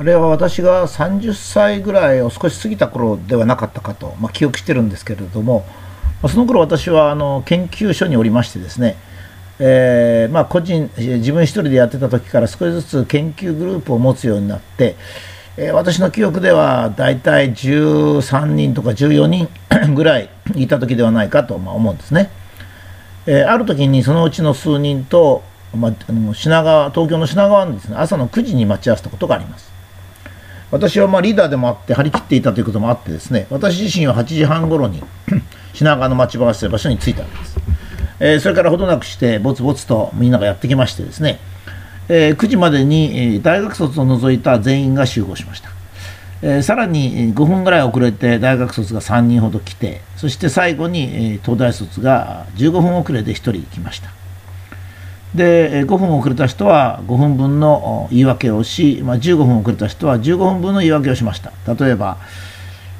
あれは私が30歳ぐらいを少し過ぎた頃ではなかったかと、まあ、記憶してるんですけれども、まあ、その頃私はあの研究所におりましてですね、えー、まあ、個人自分一人でやってた時から少しずつ研究グループを持つようになって、えー、私の記憶では大体13人とか14人ぐらいいた時ではないかとま思うんですね。えー、ある時にそのうちの数人と、まあ、品川東京の品川のです、ね、朝の9時に待ち合わせたことがあります。私はまリーダーでもあって張り切っていたということもあってですね私自身は8時半頃に 品川の待ち合わせ場所に着いたわけです、えー、それからほどなくしてぼつぼつとみんながやってきましてですね、えー、9時までに大学卒を除いた全員が集合しました、えー、さらに5分ぐらい遅れて大学卒が3人ほど来てそして最後に東大卒が15分遅れで1人来ました。で5分遅れた人は5分分の言い訳をし、まあ、15分遅れた人は15分分の言い訳をしました。例えば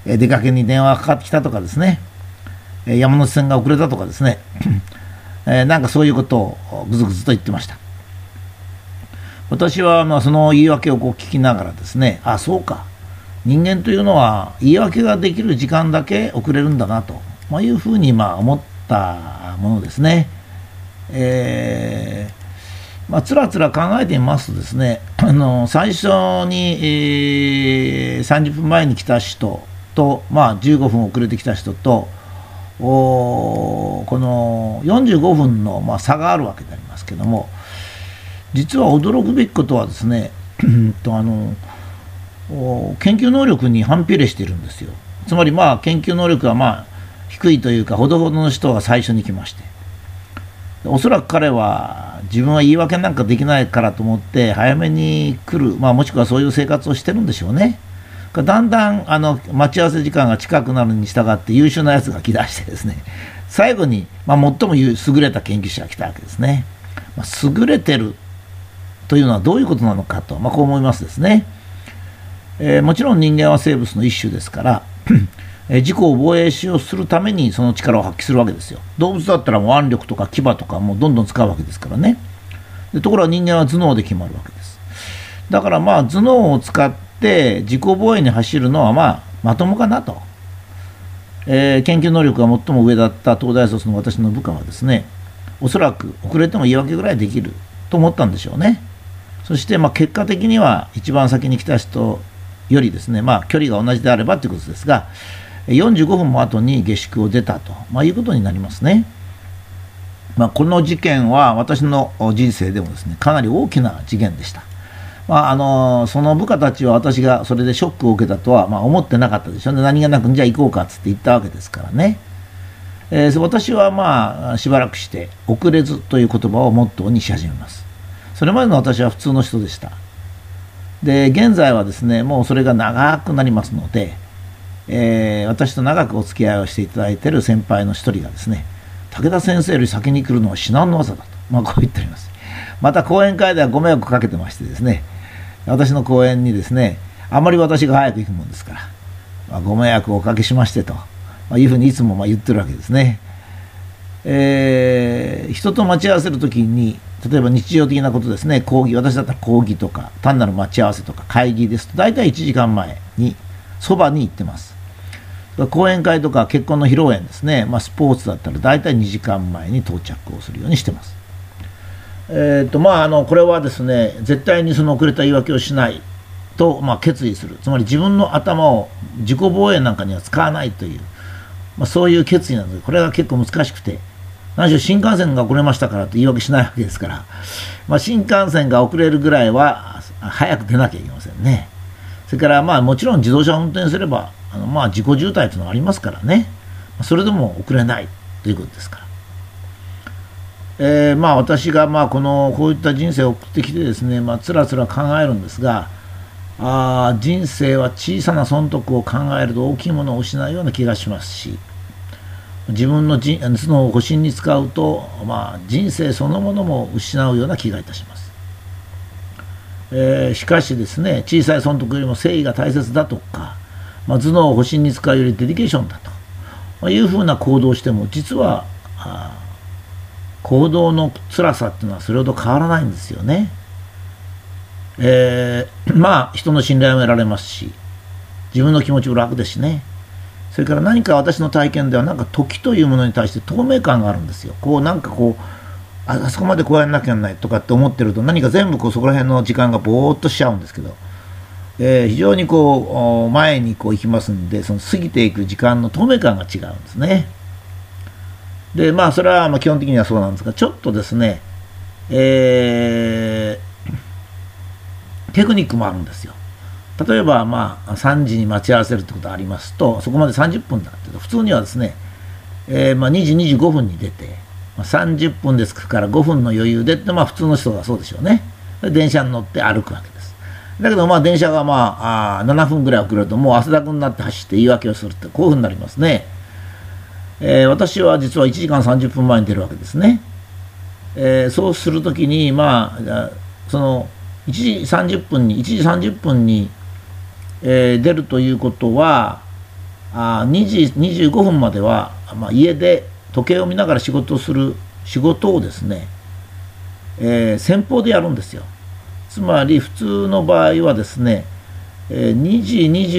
出かけに電話がかかってきたとかですね。山手線が遅れたとかですね。なんかそういうことをぐずぐずと言ってました。私はまあその言い訳をこう聞きながらですねあそうか。人間というのは言い訳ができる時間だけ遅れるんだなと、まあ、いうふうにまあ思ったものですね。えー、まあ、つらつら考えてみますとですね、あの最初に、えー、30分前に来た人と、まあ、15分遅れてきた人と、おこの45分の、まあ、差があるわけでありますけども、実は驚くべきことはですね、とあの研究能力に反比例しているんですよ。つまりまあ研究能力はまあ低いというかほどほどの人が最初に来ましておそらく彼は自分は言い訳なんかできないからと思って早めに来る、まあ、もしくはそういう生活をしてるんでしょうね。だんだんあの待ち合わせ時間が近くなるに従って優秀なやつが来だしてですね最後に、まあ、最も優れた研究者が来たわけですね。まあ、優れてるというのはどういうことなのかと、まあ、こう思いますですね。えー、もちろん人間は生物の一種ですから自己を防衛しようするためにその力を発揮するわけですよ。動物だったらもう腕力とか牙とかもうどんどん使うわけですからね。でところが人間は頭脳で決まるわけです。だからまあ頭脳を使って自己防衛に走るのはまあまともかなと、えー、研究能力が最も上だった東大卒の私の部下はですねおそらく遅れても言い訳ぐらいできると思ったんでしょうね。そしてまあ結果的には一番先に来た人よりですねまあ距離が同じであればということですが45分も後に下宿を出たと、まあ、いうことになりますね。まあ、この事件は私の人生でもですねかなり大きな事件でした。まあ、あのその部下たちは私がそれでショックを受けたとは、まあ、思ってなかったでしょうね、何気なくじゃあ行こうかっつって言ったわけですからね、えー、私はまあしばらくして遅れずという言葉をモットーにし始めます。それまでの私は普通の人でした。で現在はですねもうそれが長くなりますので、えー、私と長くお付き合いをしていただいている先輩の一人がですね武田先生より先に来るのは至難の技だと、まあ、こう言っております。また講演会ではご迷惑かけてましてですね私の講演にですねあまり私が早く行くもんですから、まあ、ご迷惑をおかけしましてと、まあ、いうふうにいつもまあ言ってるわけですね、えー、人と待ち合わせる時に例えば日常的なことですね講義私だったら講義とか単なる待ち合わせとか会議ですと大体1時間前にそばに行ってます。講演会とか結婚の披露宴ですね、まあ、スポーツだったら大体2時間前に到着をするようにしてます。えーとまあ、あのこれはですね絶対にその遅れた言い訳をしないと、まあ、決意する。つまり自分の頭を自己防衛なんかには使わないという、まあ、そういう決意なのです。これが結構難しくて何しろ新幹線が遅れましたからと言い訳しないわけですから、まあ、新幹線が遅れるぐらいは早く出なきゃいけませんね。それからまあもちろん自動車を運転すればあのまあ自己渋滞というのがありますからね。それでも遅れないということですから、えー、まあ私がまあこのこういった人生を送ってきてですねまあつらつら考えるんですがあ人生は小さな損得を考えると大きいものを失うような気がしますし自分の頭脳を保身に使うと、まあ、人生そのものも失うような気がいたします、えー、しかしですね小さい損得よりも誠意が大切だとかまあ、頭脳を保身に使うよりデリケーションだと、まあ、いうふうな行動をしても実は行動の辛さっていうのはそれほど変わらないんですよね。えー、まあ人の信頼も得られますし自分の気持ちも楽ですしね。それから何か私の体験ではなんか時というものに対して透明感があるんですよ。こうなんかこうあそこまでこうやんなきゃならないとかって思ってると何か全部こうそこら辺の時間がぼーっとしちゃうんですけど、えー、非常にこう前にこう行きますんでその過ぎていく時間の透明感が違うんですねでまあそれはま基本的にはそうなんですがちょっとですねえー、テクニックもあるんですよ例えばまあ3時に待ち合わせるってことがありますとそこまで30分だってと普通にはですね、えー、まあ2時25分に出て30分ですから5分の余裕でって、まあ普通の人がそうでしょうね。電車に乗って歩くわけです。だけどまあ電車がまああ7分ぐらい遅れるともう汗だくになって走って言い訳をするってこういうふうになりますね。えー、私は実は1時間30分前に出るわけですね。えー、そうするときにまあその1時30分に1時30分に、えー、出るということはあ2時25分までは、まあ、家で時計を見ながら仕事をする仕事をですね、えー、先方でやるんですよつまり普通の場合はですね、え、2時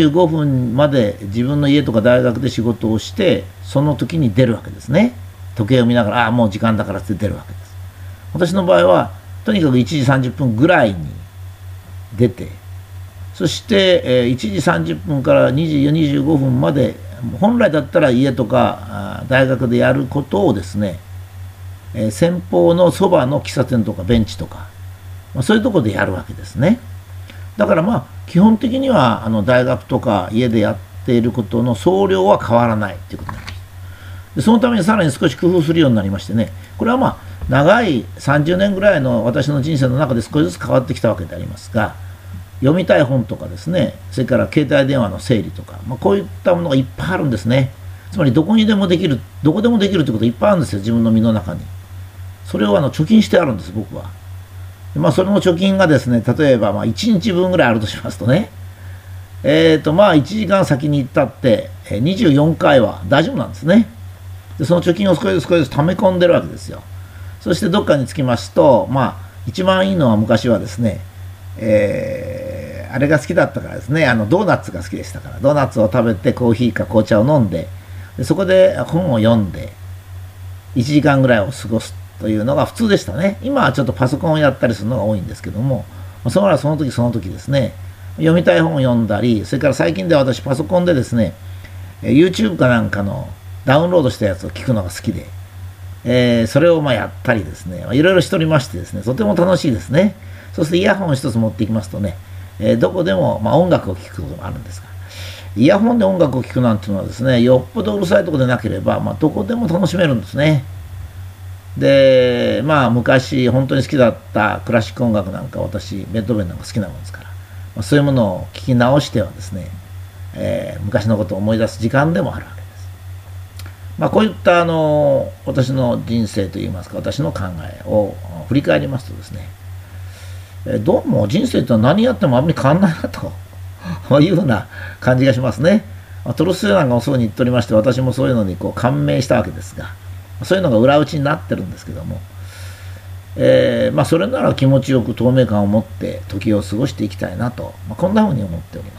25分まで自分の家とか大学で仕事をしてその時に出るわけですね。時計を見ながらああもう時間だからって出るわけです。私の場合はとにかく1時30分ぐらいに出てそして、え、1時30分から2時25分まで本来だったら家とか大学でやることをですね、え、先方のそばの喫茶店とかベンチとか、まあ、そういうとこでやるわけですね。だからまあ基本的にはあの大学とか家でやっていることの総量は変わらないということになります。でそのためにさらに少し工夫するようになりましてね。これはまあ長い30年ぐらいの私の人生の中で少しずつ変わってきたわけでありますが読みたい本とかですね。それから携帯電話の整理とか、まあ、こういったものがいっぱいあるんですね。つまりどこにでもできるどこでもできるということいっぱいあるんですよ。自分の身の中に。それをあの貯金してあるんです僕は。まあそれの貯金がですね例えばまあ1日分ぐらいあるとしますとね。えっ、ー、とまあ1時間先に行ったって24回は大丈夫なんですね。でその貯金を少しずつ少しずつ溜め込んでるわけですよ。そしてどっかに着きますとまあ一番いいのは昔はですねえーあれが好きだったからですねあのドーナツが好きでしたから。ドーナツを食べてコーヒーか紅茶を飲んででそこで本を読んで1時間ぐらいを過ごすというのが普通でしたね。今はちょっとパソコンをやったりするのが多いんですけどもそれはその時その時ですね。読みたい本を読んだりそれから最近では私パソコンでですね YouTube かなんかのダウンロードしたやつを聞くのが好きで、えー、それをまやったりですねいろいろしておりましてですねとても楽しいですね。そしてイヤホンを一つ持っていきますとねえー、どこでも、ま、音楽を聴くこともあるんですが、イヤホンで音楽を聴くなんていうのはですね、よっぽどうるさいとこでなければ、まあ、どこでも楽しめるんですね。で、まあ、昔本当に好きだったクラシック音楽なんか私、ベッドベンなんか好きなもんですから、まあ、そういうものを聞き直してはですね、えー、昔のことを思い出す時間でもあるわけです。まあ、こういったあの私の人生といいますか私の考えを振り返りますとですねえどうも人生とは何やってもあんまり変わんないなと いうふうな感じがしますね。トルストイなんかもそうに言っておりまして私もそういうのにこう感銘したわけですがそういうのが裏打ちになってるんですけども、えー、まあ、それなら気持ちよく透明感を持って時を過ごしていきたいなと、まあ、こんなふうに思っております。